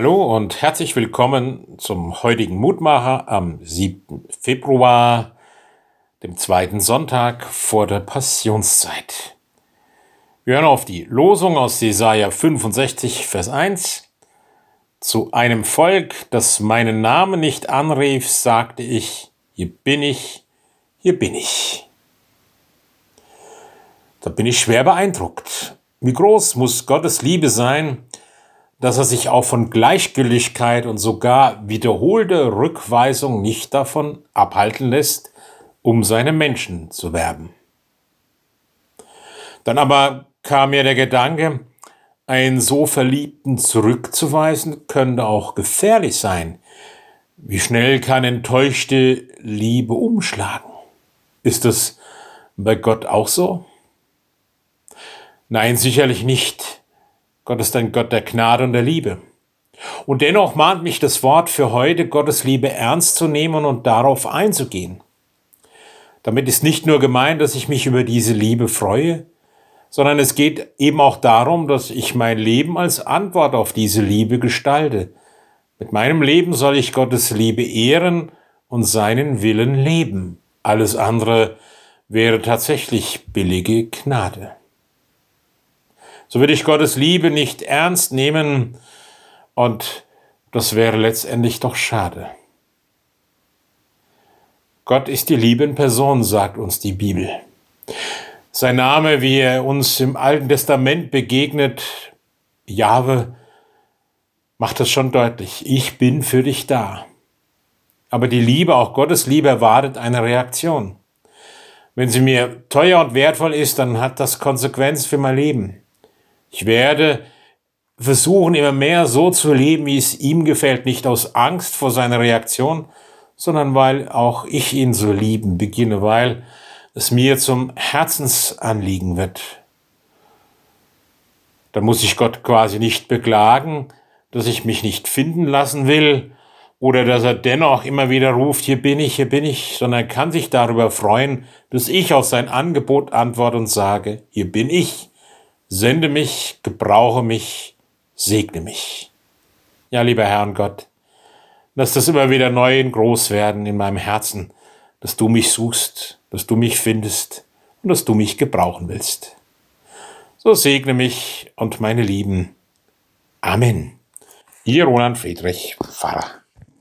Hallo und herzlich willkommen zum heutigen Mutmacher am 7. Februar, dem zweiten Sonntag vor der Passionszeit. Wir hören auf die Losung aus Jesaja 65, Vers 1. Zu einem Volk, das meinen Namen nicht anrief, sagte ich, hier bin ich, hier bin ich. Da bin ich schwer beeindruckt. Wie groß muss Gottes Liebe sein, dass er sich auch von Gleichgültigkeit und sogar wiederholte Rückweisung nicht davon abhalten lässt, um seine Menschen zu werben. Dann aber kam mir der Gedanke, einen so Verliebten zurückzuweisen, könnte auch gefährlich sein. Wie schnell kann enttäuschte Liebe umschlagen? Ist das bei Gott auch so? Nein, sicherlich nicht. Gott ist ein Gott der Gnade und der Liebe. Und dennoch mahnt mich das Wort für heute, Gottes Liebe ernst zu nehmen und darauf einzugehen. Damit ist nicht nur gemeint, dass ich mich über diese Liebe freue, sondern es geht eben auch darum, dass ich mein Leben als Antwort auf diese Liebe gestalte. Mit meinem Leben soll ich Gottes Liebe ehren und seinen Willen leben. Alles andere wäre tatsächlich billige Gnade so würde ich Gottes Liebe nicht ernst nehmen und das wäre letztendlich doch schade. Gott ist die Liebe in Person, sagt uns die Bibel. Sein Name, wie er uns im Alten Testament begegnet, Jahwe, macht es schon deutlich. Ich bin für dich da. Aber die Liebe, auch Gottes Liebe, erwartet eine Reaktion. Wenn sie mir teuer und wertvoll ist, dann hat das Konsequenz für mein Leben. Ich werde versuchen, immer mehr so zu leben, wie es ihm gefällt, nicht aus Angst vor seiner Reaktion, sondern weil auch ich ihn so lieben beginne, weil es mir zum Herzensanliegen wird. Da muss ich Gott quasi nicht beklagen, dass ich mich nicht finden lassen will oder dass er dennoch immer wieder ruft, hier bin ich, hier bin ich, sondern er kann sich darüber freuen, dass ich auf sein Angebot antworte und sage, hier bin ich. Sende mich, gebrauche mich, segne mich. Ja, lieber Herr und Gott, lass das immer wieder neu und groß werden in meinem Herzen, dass du mich suchst, dass du mich findest und dass du mich gebrauchen willst. So segne mich und meine Lieben. Amen. Ihr Roland Friedrich, Pfarrer.